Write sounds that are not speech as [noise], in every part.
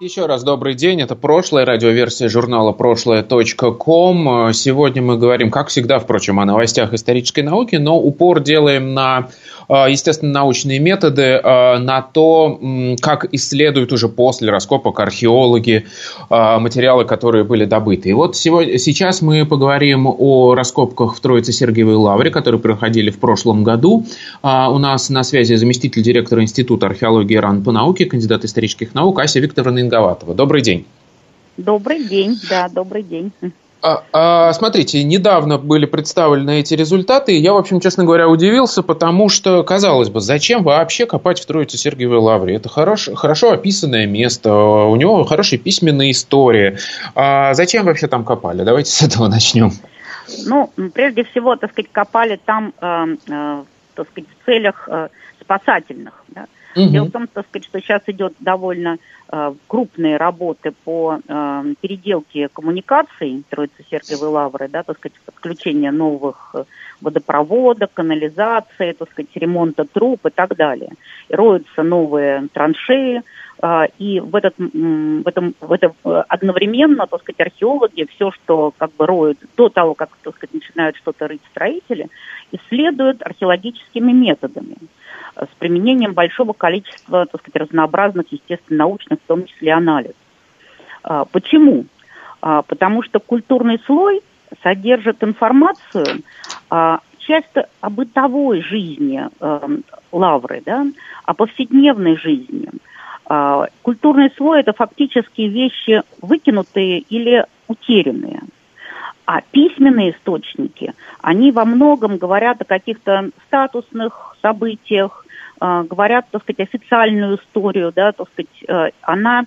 еще раз добрый день. Это прошлая радиоверсия журнала прошлое.ком. Сегодня мы говорим, как всегда, впрочем, о новостях исторической науки, но упор делаем на естественно, научные методы, а, на то, как исследуют уже после раскопок археологи а, материалы, которые были добыты. И вот сегодня, сейчас мы поговорим о раскопках в Троице-Сергиевой лавре, которые проходили в прошлом году. У нас на связи заместитель директора Института археологии РАН по науке, кандидат исторических наук Ася Викторовна Инговатова. Добрый день. Добрый день, да, добрый день. А, а, смотрите, недавно были представлены эти результаты, и я, в общем, честно говоря, удивился, потому что, казалось бы, зачем вообще копать в Троице Сергиевой Лавре? Это хорош, хорошо описанное место, у него хорошая письменная история. А зачем вообще там копали? Давайте с этого начнем. Ну, прежде всего, так сказать, копали там, э, э, так сказать, в целях э, спасательных. Да? Угу. Дело в том, так сказать, что сейчас идет довольно э, крупные работы по э, переделке коммуникаций Троицы-Сергиевой Лавры, да, так сказать, подключение новых водопроводов, канализации, так сказать, ремонта труб и так далее. Роются новые траншеи, э, и в, этот, в, этом, в этом э, одновременно, так сказать, археологи все, что как бы роют до того, как, так сказать, начинают что-то рыть строители, исследуют археологическими методами с применением большого количества, так сказать, разнообразных естественно-научных, в том числе анализ. А, почему? А, потому что культурный слой содержит информацию а, часто о бытовой жизни лавры, да, о повседневной жизни. Культурный слой – это фактически вещи выкинутые или утерянные. А письменные источники, они во многом говорят о каких-то статусных событиях, э, говорят, так сказать, официальную историю, да, так сказать, э, она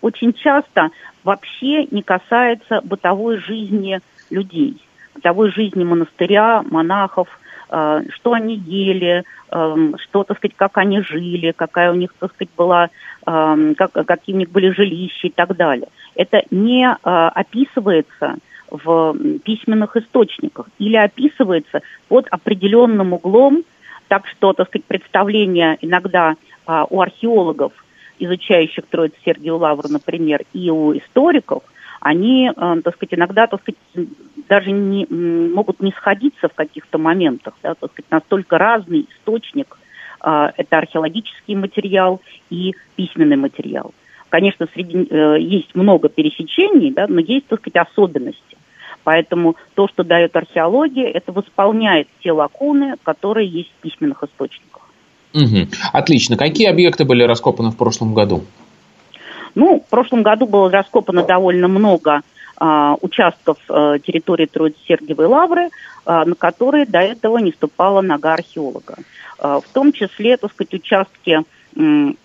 очень часто вообще не касается бытовой жизни людей, бытовой жизни монастыря, монахов, э, что они ели, э, что, так сказать, как они жили, какая у них, так сказать, была, как, какие у них были жилища и так далее. Это не описывается в письменных источниках или описывается под определенным углом, так что, так сказать, представления иногда а, у археологов, изучающих Троицу Сергию Лавру, например, и у историков, они, а, так сказать, иногда, так сказать, даже не, могут не сходиться в каких-то моментах, да, так сказать, настолько разный источник, а, это археологический материал и письменный материал. Конечно, среди, э, есть много пересечений, да, но есть, так сказать, особенности. Поэтому то, что дает археология, это восполняет те лакуны, которые есть в письменных источниках. Угу. Отлично. Какие объекты были раскопаны в прошлом году? Ну, в прошлом году было раскопано довольно много а, участков а, территории Троицы-Сергиевой лавры, а, на которые до этого не ступала нога археолога. А, в том числе, так сказать, участки м,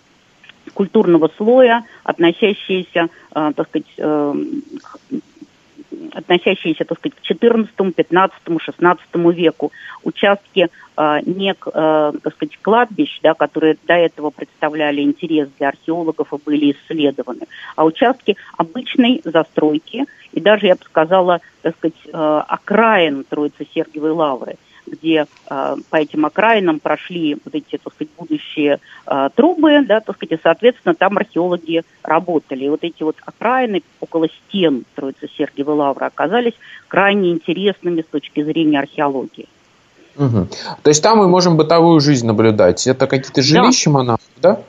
культурного слоя, относящиеся, а, так сказать, а, относящиеся, так сказать, к XIV, XV, XVI веку, участки э, не, э, так сказать, кладбищ, да, которые до этого представляли интерес для археологов и были исследованы, а участки обычной застройки и даже, я бы сказала, так сказать, э, окраин Троицы Сергиевой Лавры – где э, по этим окраинам прошли вот эти, так сказать, будущие э, трубы, да, так сказать, и, соответственно, там археологи работали. И вот эти вот окраины около стен Троицы Сергиевой Лавры оказались крайне интересными с точки зрения археологии. Угу. То есть там мы можем бытовую жизнь наблюдать. Это какие-то жилища да. монахов, да?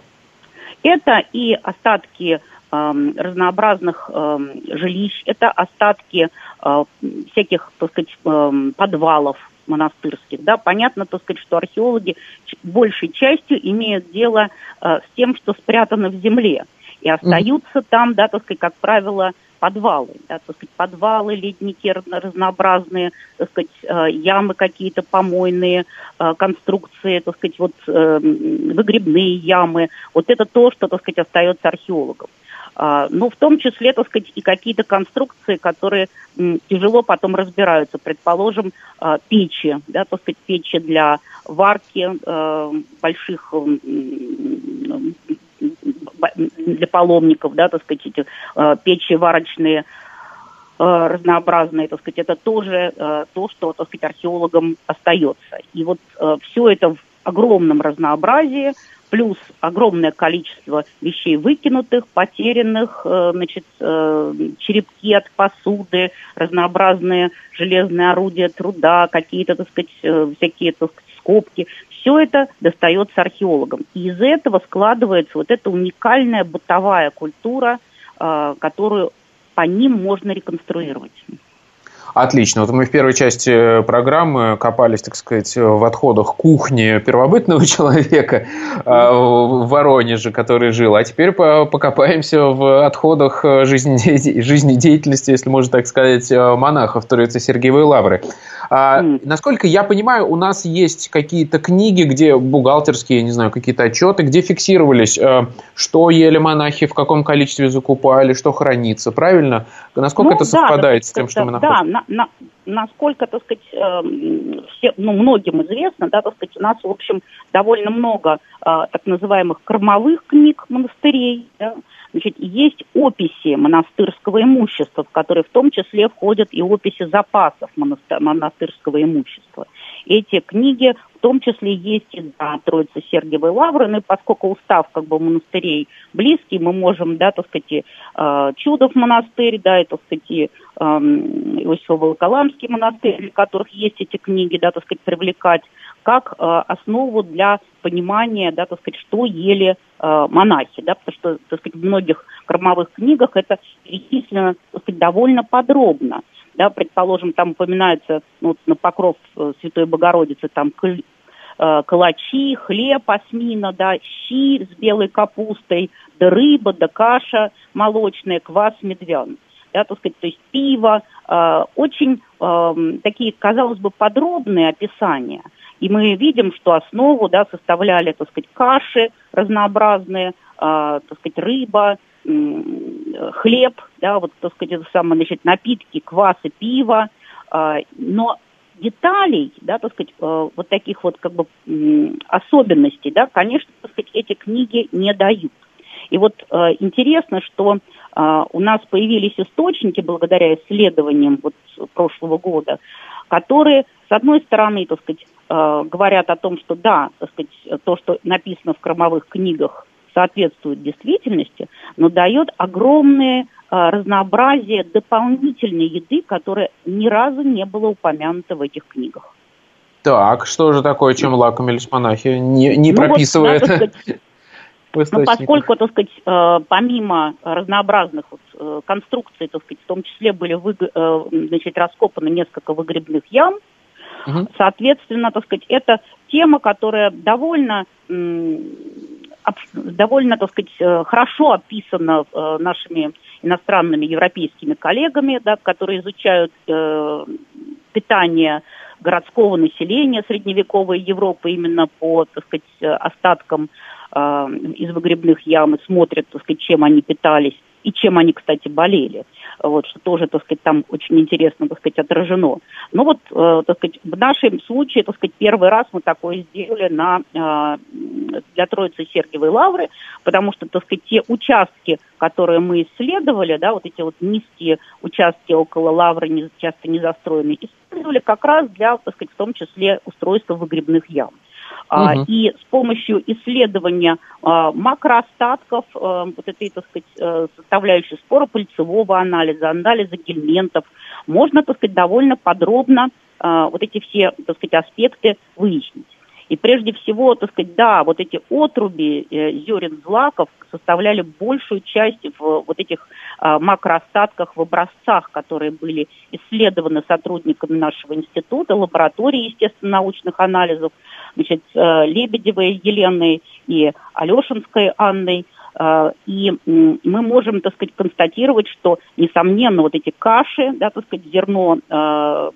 Это и остатки э, разнообразных э, жилищ, это остатки э, всяких, так сказать, э, подвалов, монастырских, да, понятно, так сказать, что археологи большей частью имеют дело э, с тем, что спрятано в земле. И остаются mm-hmm. там, да, так сказать, как правило, подвалы, да, так сказать, подвалы, ледники разнообразные, так сказать, э, ямы какие-то помойные, э, конструкции, так сказать, вот э, выгребные ямы. Вот это то, что, так сказать, остается археологам. А, ну, в том числе, так сказать, и какие-то конструкции, которые тяжело потом разбираются. Предположим, а, печи, да, так сказать, печи для варки а, больших для паломников, да, так сказать, эти печи варочные разнообразные, так сказать, это тоже то, что, так сказать, археологам остается. И вот все это в огромном разнообразии плюс огромное количество вещей выкинутых, потерянных, э, значит, э, черепки от посуды, разнообразные железные орудия труда, какие-то, так сказать, э, всякие, так сказать, скобки. Все это достается археологам. И из этого складывается вот эта уникальная бытовая культура, которую по ним можно реконструировать. Отлично. Вот мы в первой части программы копались, так сказать, в отходах кухни первобытного [laughs] человека а, в Воронеже, который жил. А теперь покопаемся в отходах [laughs] жизнедеятельности, если можно так сказать, монахов Троицы Сергиевой Лавры. А, насколько я понимаю, у нас есть какие-то книги, где бухгалтерские, не знаю, какие-то отчеты, где фиксировались, э, что ели монахи, в каком количестве закупали, что хранится, правильно? Насколько ну, это совпадает да, с тем, что мы находим? Да, на, на, насколько, так сказать, э, все, ну, многим известно, да, так сказать, у нас, в общем, довольно много э, так называемых кормовых книг монастырей, да, Значит, есть описи монастырского имущества, в которые в том числе входят и описи запасов монастырского имущества. Эти книги в том числе есть и на Троице Сергиевой Лавры, ну и поскольку устав как бы монастырей близкий, мы можем, да, так сказать, э, Чудов монастырь, да, и, так сказать, и э, Иосифово-Волоколамский монастырь, в которых есть эти книги, да, так сказать, привлекать как э, основу для понимания, да, так сказать, что ели э, монахи, да, потому что, так сказать, в многих кормовых книгах это перечислено, так сказать, довольно подробно. Да, предположим, там упоминается ну, на покров э, Святой Богородицы там калачи, хлеб, осмина, да, щи с белой капустой, да рыба, да каша молочная, квас медвян. Да, так сказать, то есть пиво, э, очень э, такие, казалось бы, подробные описания – и мы видим, что основу да, составляли, так сказать, каши разнообразные, э, так сказать, рыба, э, хлеб, да, вот, так сказать, это самое, значит, напитки, квас и пиво. Э, но деталей, да, так сказать, э, вот таких вот как бы э, особенностей, да, конечно, так сказать, эти книги не дают. И вот э, интересно, что у нас появились источники благодаря исследованиям вот прошлого года, которые, с одной стороны, так сказать, э, говорят о том, что да, так сказать, то, что написано в кормовых книгах, соответствует действительности, но дает огромное э, разнообразие дополнительной еды, которая ни разу не было упомянуто в этих книгах. Так, что же такое, чем лакомились монахи? Не, не ну, прописывая вот, Ну, поскольку, так сказать, э, помимо разнообразных вот, э, конструкций, так сказать, в том числе были вы, э, значит, раскопаны несколько выгребных ям, угу. соответственно, так сказать, это тема, которая довольно довольно, так сказать, хорошо описана нашими иностранными европейскими коллегами, да, которые изучают э, питание городского населения средневековой Европы именно по, так сказать, остаткам из выгребных ям и смотрят, так сказать, чем они питались и чем они, кстати, болели. Вот, что тоже, так сказать, там очень интересно, так сказать, отражено. Но вот, э, так сказать, в нашем случае, так сказать, первый раз мы такое сделали на, э, для Троицы Сергиевой Лавры, потому что, так сказать, те участки, которые мы исследовали, да, вот эти вот низкие участки около Лавры, не, часто не застроенные, исследовали как раз для, так сказать, в том числе устройства выгребных ям. Угу. И с помощью исследования а, макроостатков, а, вот этой, так сказать, э, составляющей спора пыльцевого анализа, анализа гельментов, можно, так сказать, довольно подробно вот эти все, так сказать, аспекты выяснить. И прежде всего, так сказать, да, вот эти отруби э, зерен злаков составляли большую часть в вот этих э, макроостатках в образцах, которые были исследованы сотрудниками нашего института, лаборатории естественно-научных анализов, значит, э, Лебедевой Еленой и Алешинской Анной. Э, и мы можем, так сказать, констатировать, что, несомненно, вот эти каши, да, так сказать, зерно, э,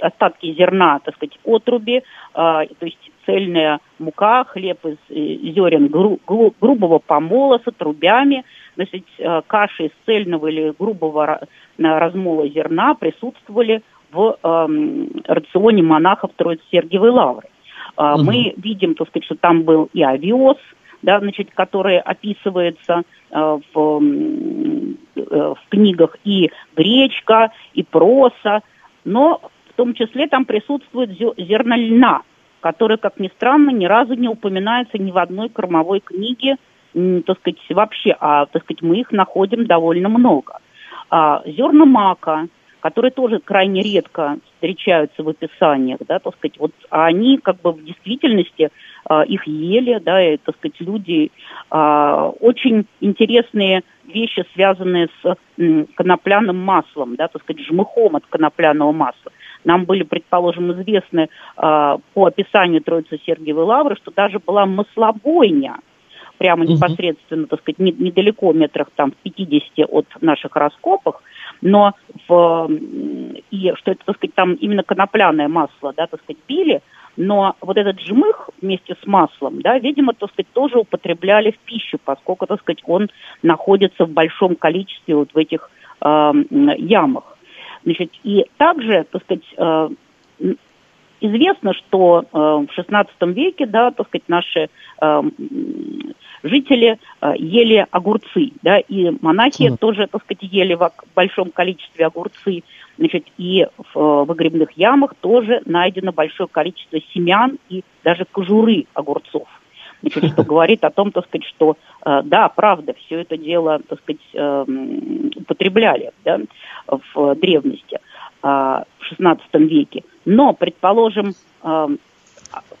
остатки зерна, так сказать, отруби, то есть цельная мука, хлеб из зерен гру, гру, грубого помола с отрубями, значит, каши из цельного или грубого размола зерна присутствовали в э, рационе монахов Троицы-Сергиевой Лавры. Э, угу. Мы видим, так сказать, что там был и овес, да, значит, который описывается э, в, э, в книгах, и гречка, и проса, но в том числе там присутствует зерно льна, которое, как ни странно, ни разу не упоминается ни в одной кормовой книге, так сказать, вообще, а, так сказать, мы их находим довольно много. А, зерна мака, которые тоже крайне редко встречаются в описаниях, да, так сказать, вот они как бы в действительности э, их ели, да, и, так сказать, люди э, очень интересные вещи, связанные с э, конопляным маслом, да, так сказать, жмыхом от конопляного масла. Нам были, предположим, известны э, по описанию Троицы Сергиевой Лавры, что даже была маслобойня, прямо непосредственно, так сказать, недалеко, метрах там в 50 от наших раскопок, но в, и что это, так сказать, там именно конопляное масло, да, так сказать, пили, но вот этот жмых вместе с маслом, да, видимо, так сказать, тоже употребляли в пищу, поскольку, так сказать, он находится в большом количестве вот в этих э, ямах. Значит, и также, так сказать, э, известно, что э, в XVI веке, да, так сказать, наши э, жители э, ели огурцы, да, и монахи mm. тоже, так сказать, ели в большом количестве огурцы, значит, и в э, выгребных ямах тоже найдено большое количество семян и даже кожуры огурцов. Значит, что [laughs] говорит о том, так сказать, что э, да, правда, все это дело, так сказать, э, употребляли да, в древности, в XVI веке. Но, предположим, э,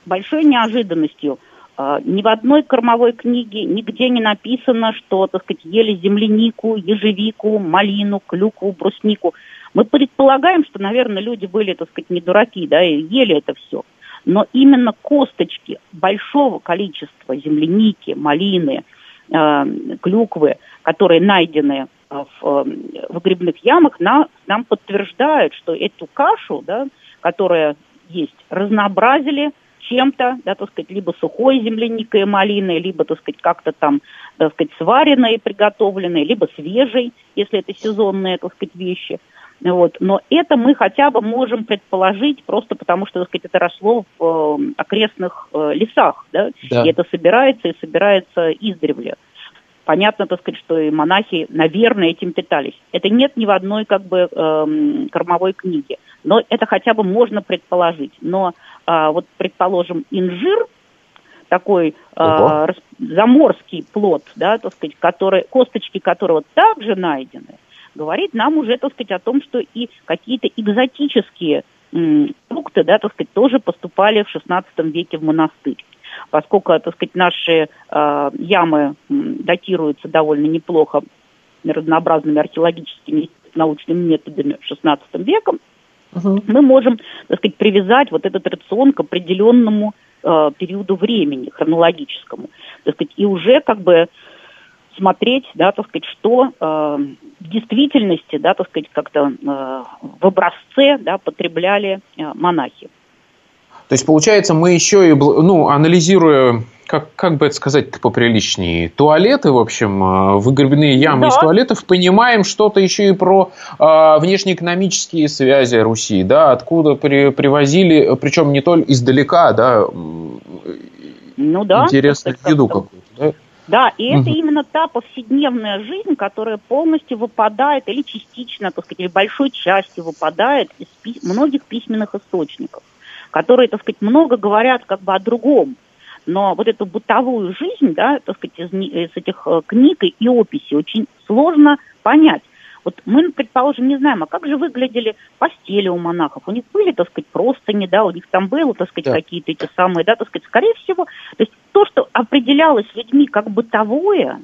большой неожиданностью ни в одной кормовой книге нигде не написано, что, так сказать, ели землянику, ежевику, малину, клюкву, бруснику. Мы предполагаем, что, наверное, люди были, так сказать, не дураки, да, и ели это все. Но именно косточки большого количества земляники, малины, э, клюквы, которые найдены в э, выгребных ямах, на, нам подтверждают, что эту кашу, да, которая есть, разнообразили – чем-то, да, так сказать, либо сухой земляникой и малиной, либо, так сказать, как-то там, так сказать, сваренной и приготовленной, либо свежей, если это сезонные, так сказать, вещи. Вот. Но это мы хотя бы можем предположить, просто потому что, так сказать, это росло в э, окрестных э, лесах, да? да, и это собирается и собирается издревле. Понятно, так сказать, что и монахи, наверное, этим питались. Это нет ни в одной, как бы, э, кормовой книге. Но это хотя бы можно предположить. Но а, вот, предположим, инжир, такой а, заморский плод, да, так сказать, который, косточки которого также найдены, говорит нам уже, так сказать, о том, что и какие-то экзотические м, фрукты, да, так сказать, тоже поступали в XVI веке в монастырь. Поскольку, так сказать, наши э, ямы датируются довольно неплохо разнообразными археологическими научными методами XVI веком, Угу. Мы можем, так сказать, привязать вот этот рацион к определенному э, периоду времени, хронологическому, так сказать, и уже как бы смотреть, да, так сказать, что э, в действительности, да, так сказать, как-то э, в образце, да, потребляли э, монахи. То есть, получается, мы еще и, ну, анализируя как, как бы это сказать поприличнее, туалеты, в общем, э, выгребные ямы да. из туалетов, понимаем что-то еще и про э, внешнеэкономические связи Руси, да, откуда при, привозили, причем не только издалека, да, ну, да интересную еду какую-то, да? Да, и угу. это именно та повседневная жизнь, которая полностью выпадает или частично, так сказать, или большой частью выпадает из пи- многих письменных источников, которые, так сказать, много говорят как бы о другом, но вот эту бытовую жизнь, да, так сказать, из, из этих э, книг и описей очень сложно понять. Вот мы, предположим, не знаем, а как же выглядели постели у монахов? У них были, так сказать, просто не, да, у них там было, так сказать, да. какие-то эти самые, да, так сказать, скорее всего, то есть то, что определялось людьми как бытовое,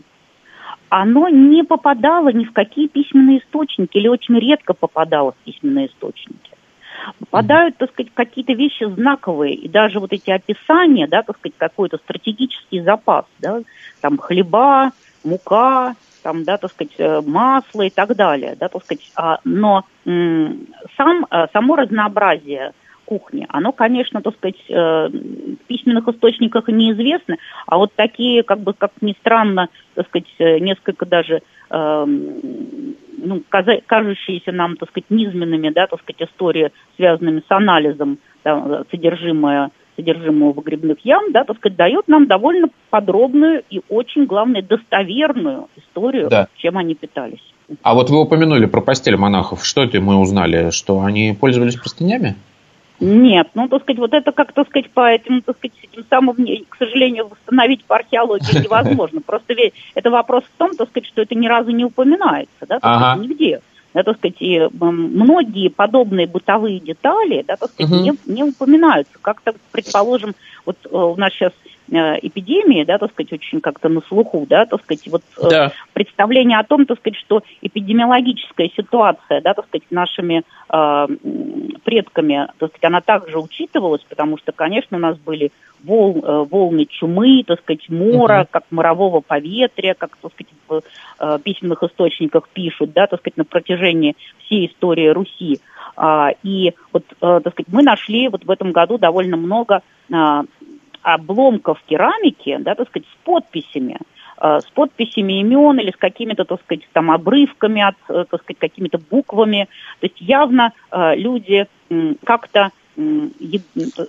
оно не попадало ни в какие письменные источники или очень редко попадало в письменные источники попадают, так сказать, какие-то вещи знаковые, и даже вот эти описания, да, так сказать, какой-то стратегический запас, да, там хлеба, мука, там, да, так сказать, э, масло и так далее, да, так сказать, а, но сам, э, само разнообразие кухни, оно, конечно, так сказать, э, в письменных источниках неизвестно, а вот такие, как бы, как ни странно, так сказать, несколько даже ну, кажущиеся нам, так сказать, низменными, да, так сказать, истории, связанными с анализом да, содержимое содержимого выгребных ям, да, так сказать, дает нам довольно подробную и очень, главное, достоверную историю, да. чем они питались. А вот вы упомянули про постель монахов. Что это мы узнали? Что они пользовались простынями? Нет, ну, так сказать, вот это, как, так сказать, по этим, так сказать, этим самым, к сожалению, восстановить по археологии невозможно. Просто ведь это вопрос в том, так сказать, что это ни разу не упоминается, да, так ага. сказать, нигде. Да, так сказать, и многие подобные бытовые детали, да, так сказать, угу. не, не упоминаются. Как-то, предположим, вот э, у нас сейчас эпидемии, да, так сказать, очень как-то на слуху, да, так сказать, вот э, да. представление о том, так сказать, что эпидемиологическая ситуация, да, так сказать, нашими э, предками, так сказать, она также учитывалась, потому что, конечно, у нас были вол, э, волны чумы, так сказать, мора, uh как морового поветрия, как, так сказать, в э, письменных источниках пишут, да, так сказать, на протяжении всей истории Руси. А, и вот, э, так сказать, мы нашли вот в этом году довольно много а, обломков керамики, да, так сказать, с подписями, э, с подписями имен или с какими-то, так сказать, там обрывками от, э, так сказать, какими-то буквами. То есть явно э, люди как-то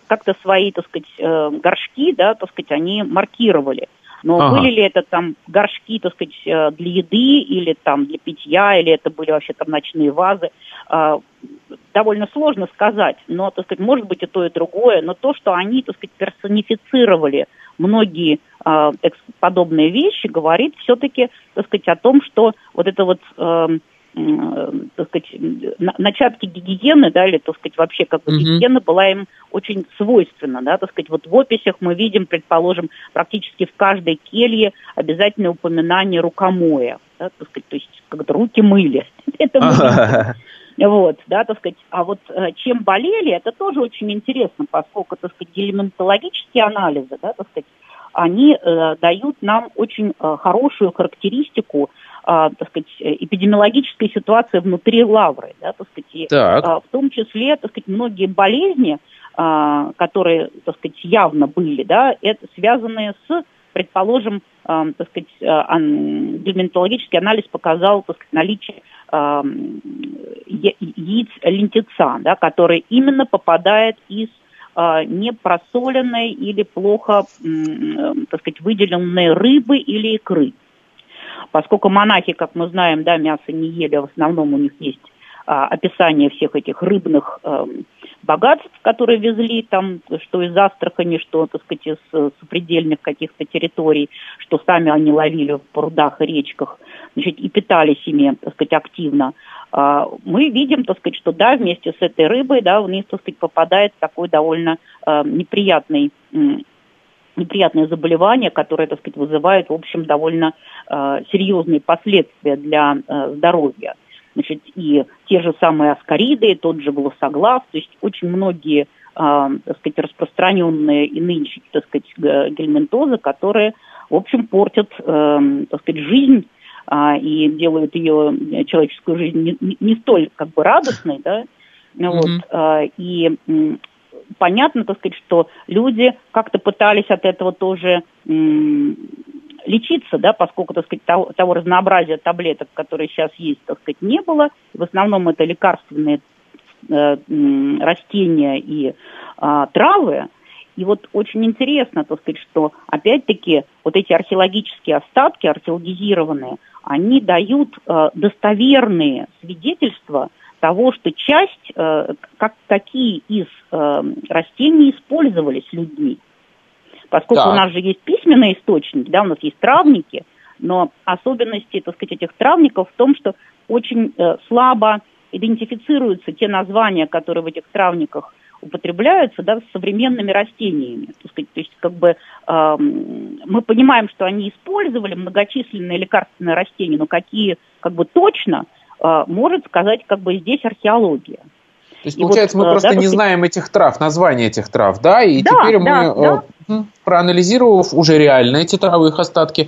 как-то свои, так сказать, горшки, да, так сказать, они маркировали. Но ага. были ли это там горшки, так сказать, для еды или там для питья, или это были вообще там ночные вазы, довольно сложно сказать, но, так сказать, может быть и то, и другое, но то, что они, так сказать, персонифицировали многие э, подобные вещи, говорит все-таки, так сказать, о том, что вот это вот э, э, так сказать, начатки гигиены, да, или, так сказать, вообще как бы mm-hmm. гигиена была им очень свойственна, да, так сказать, вот в описях мы видим, предположим, практически в каждой келье обязательное упоминание рукомоя, да, так сказать, то есть когда руки мыли. [laughs] Это мы вот, да, так сказать. А вот э, чем болели, это тоже очень интересно, поскольку, так сказать, гельминтологические анализы, да, так сказать, они э, дают нам очень э, хорошую характеристику, э, так сказать, эпидемиологической ситуации внутри лавры, да, так сказать. Так. Э, в том числе, так сказать, многие болезни, э, которые, так сказать, явно были, да, это связанные с предположим, э, так сказать, гельминтологический анализ показал так сказать, наличие э, яиц лентица, да, который именно попадает из непросоленной или плохо, э, так сказать, выделенной рыбы или икры. Поскольку монахи, как мы знаем, да, мясо не ели, в основном у них есть а, описание всех этих рыбных э, богатств, которые везли там, что из Астрахани, что, так сказать, из э, сопредельных каких-то территорий, что сами они ловили в прудах и речках, значит, и питались ими, так сказать, активно. А, мы видим, так сказать, что да, вместе с этой рыбой, да, у них, так сказать, попадает такой довольно э, неприятный неприятное заболевание, которое, так сказать, вызывает, в общем, довольно э, серьезные последствия для э, здоровья. Значит, и те же самые аскариды, тот же глоссоглав, то есть очень многие, э, так сказать, распространенные и нынче, так сказать, гельминтозы, которые, в общем, портят, э, так сказать, жизнь э, и делают ее человеческую жизнь не, не, столь, как бы, радостной, да, mm-hmm. вот, э, и понятно, так сказать, что люди как-то пытались от этого тоже лечиться, да, поскольку, так сказать, того, того разнообразия таблеток, которые сейчас есть, так сказать, не было. В основном это лекарственные э, растения и э, травы. И вот очень интересно, так сказать, что опять-таки вот эти археологические остатки, археологизированные, они дают э, достоверные свидетельства того, что часть, э, как, какие из э, растений использовались людьми. Поскольку так. у нас же есть письменные источники, да, у нас есть травники, но особенности, так сказать, этих травников в том, что очень э, слабо идентифицируются те названия, которые в этих травниках употребляются, да, с современными растениями. Так сказать, то есть, как бы, э, мы понимаем, что они использовали многочисленные лекарственные растения, но какие, как бы, точно, может сказать, как бы, здесь археология. То есть, и получается, вот, мы просто да, не знаем этих трав, названия этих трав, да, и да, теперь да, мы, да. Э, проанализировав уже реально эти травы, их остатки,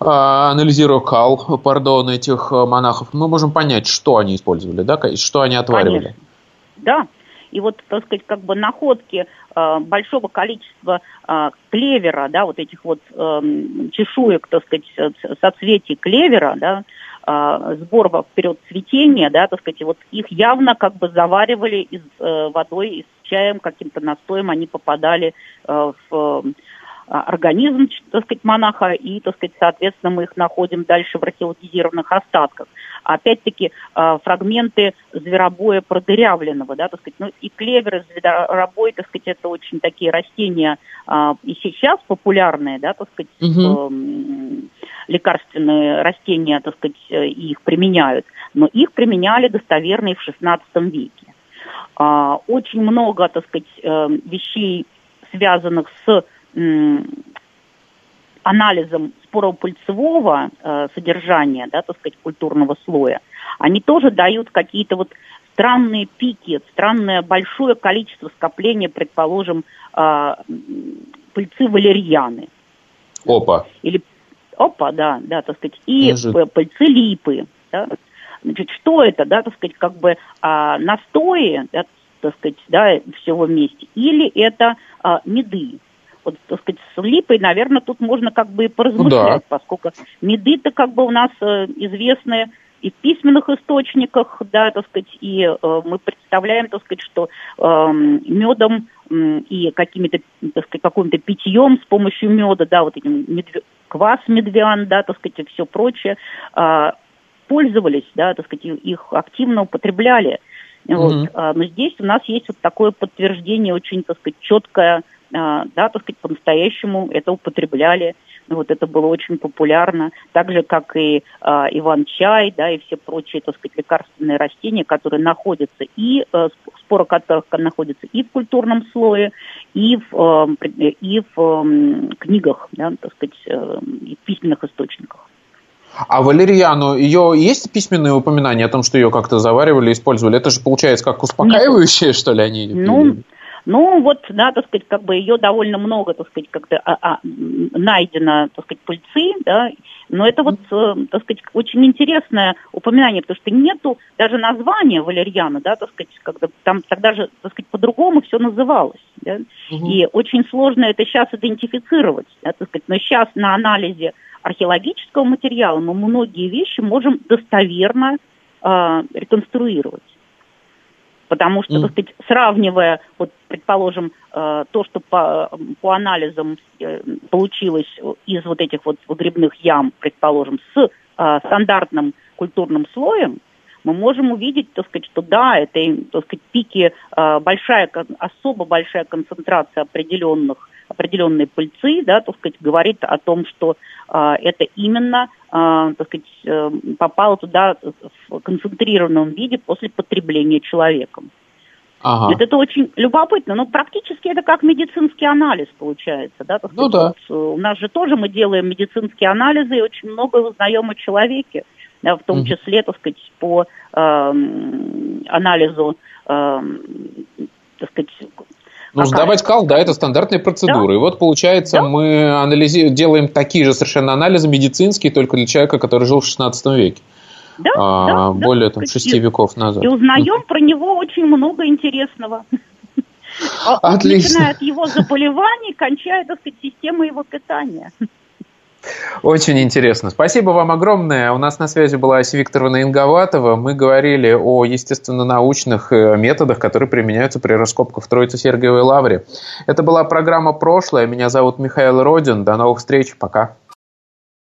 э, анализируя кал, пардон, этих э, монахов, мы можем понять, что они использовали, да, что они отваривали. Конечно. Да, И вот, так сказать, как бы находки э, большого количества э, клевера, да, вот этих вот э, чешуек, так сказать, соцветий клевера, да, э, сбор в период цветения, да, так сказать, вот их явно как бы заваривали из э, водой, из чаем, каким-то настоем, они попадали э, в а, организм, так сказать, монаха, и, так сказать, соответственно, мы их находим дальше в археологизированных остатках. Опять-таки, а, фрагменты зверобоя продырявленного, да, так сказать, ну и клевер, зверобой, так сказать, это очень такие растения а, и сейчас популярные, да, так сказать, угу. лекарственные растения, так сказать, э, их применяют, но их применяли достоверно и в XVI веке. Очень много, так сказать, э, вещей, связанных с анализом споропыльцевого э, содержания, да, так сказать, культурного слоя, они тоже дают какие-то вот странные пики, странное большое количество скопления, предположим, э, пыльцы валерьяны. Опа. Или опа, да, да, так сказать, и Может. пыльцы липы. Да. Значит, что это, да, так сказать, как бы а, настои, да, так сказать, да, всего вместе, или это а, меды, вот, так сказать, с липой, наверное, тут можно как бы и поразмышлять, да. поскольку меды-то как бы у нас э, известные и в письменных источниках, да, так сказать, и э, мы представляем, так сказать, что э, медом э, и какими-то, так сказать, каким-то питьем с помощью меда, да, вот этим медве... квас медвян, да, так сказать, и все прочее, э, пользовались, да, так сказать, их активно употребляли. Вот. Mm-hmm. Но здесь у нас есть вот такое подтверждение очень, так сказать, четкое, да, так сказать, по-настоящему это употребляли. Вот это было очень популярно, так же, как и э, иван-чай, да, и все прочие, так сказать, лекарственные растения, которые находятся и, э, споры которых находятся и в культурном слое, и в, э, и в э, книгах, да, так сказать, э, и в письменных источниках. А валерьяну, ее есть письменные упоминания о том, что ее как-то заваривали, использовали? Это же получается как успокаивающее, Нет. что ли, они? Ну, ну, вот, да, так сказать, как бы ее довольно много, так сказать, как-то а, а, найдено, так сказать, пыльцы, да, но это вот, э, так сказать, очень интересное упоминание, потому что нету даже названия валерьяна, да, так сказать, когда там тогда же, так сказать, по-другому все называлось, да, угу. и очень сложно это сейчас идентифицировать, да, так сказать, но сейчас на анализе археологического материала мы многие вещи можем достоверно э, реконструировать. Потому что, так сказать, сравнивая, вот, предположим, э, то, что по, по анализам э, получилось из вот этих вот выгребных ям, предположим, с э, стандартным культурным слоем, мы можем увидеть, так сказать, что да, это, так сказать, пики, большая, особо большая концентрация определенных определенные пыльцы, да, так сказать, говорит о том, что а, это именно, а, так сказать, э, попало туда в концентрированном виде после потребления человеком. Ага. Это, это очень любопытно, но практически это как медицинский анализ получается, да? Так ну да. Вот, у нас же тоже мы делаем медицинские анализы и очень много узнаем о человеке, да, в том угу. числе, так сказать, по э, анализу, э, так сказать, ну, Какая? сдавать кал, да, это стандартная процедура. Да? И вот, получается, да? мы анализи... делаем такие же совершенно анализы медицинские, только для человека, который жил в 16 веке. Да, а, да, более да. там шести веков назад. И узнаем про него очень много интересного. Отлично. Начиная от его заболеваний, кончая, так сказать, системой его питания. Очень интересно. Спасибо вам огромное. У нас на связи была Ася Викторовна Инговатова. Мы говорили о естественно-научных э, методах, которые применяются при раскопках в Троице-Сергиевой лавре. Это была программа «Прошлое». Меня зовут Михаил Родин. До новых встреч. Пока.